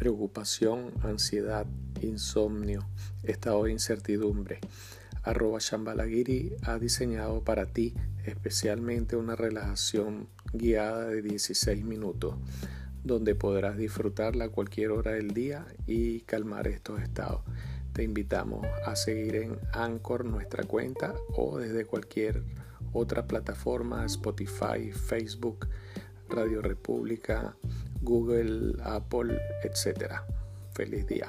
preocupación, ansiedad, insomnio, estado de incertidumbre. Arroba Shambalagiri ha diseñado para ti especialmente una relajación guiada de 16 minutos, donde podrás disfrutarla a cualquier hora del día y calmar estos estados. Te invitamos a seguir en Anchor nuestra cuenta o desde cualquier otra plataforma, Spotify, Facebook, Radio República, Google, Apple, etc. Feliz día.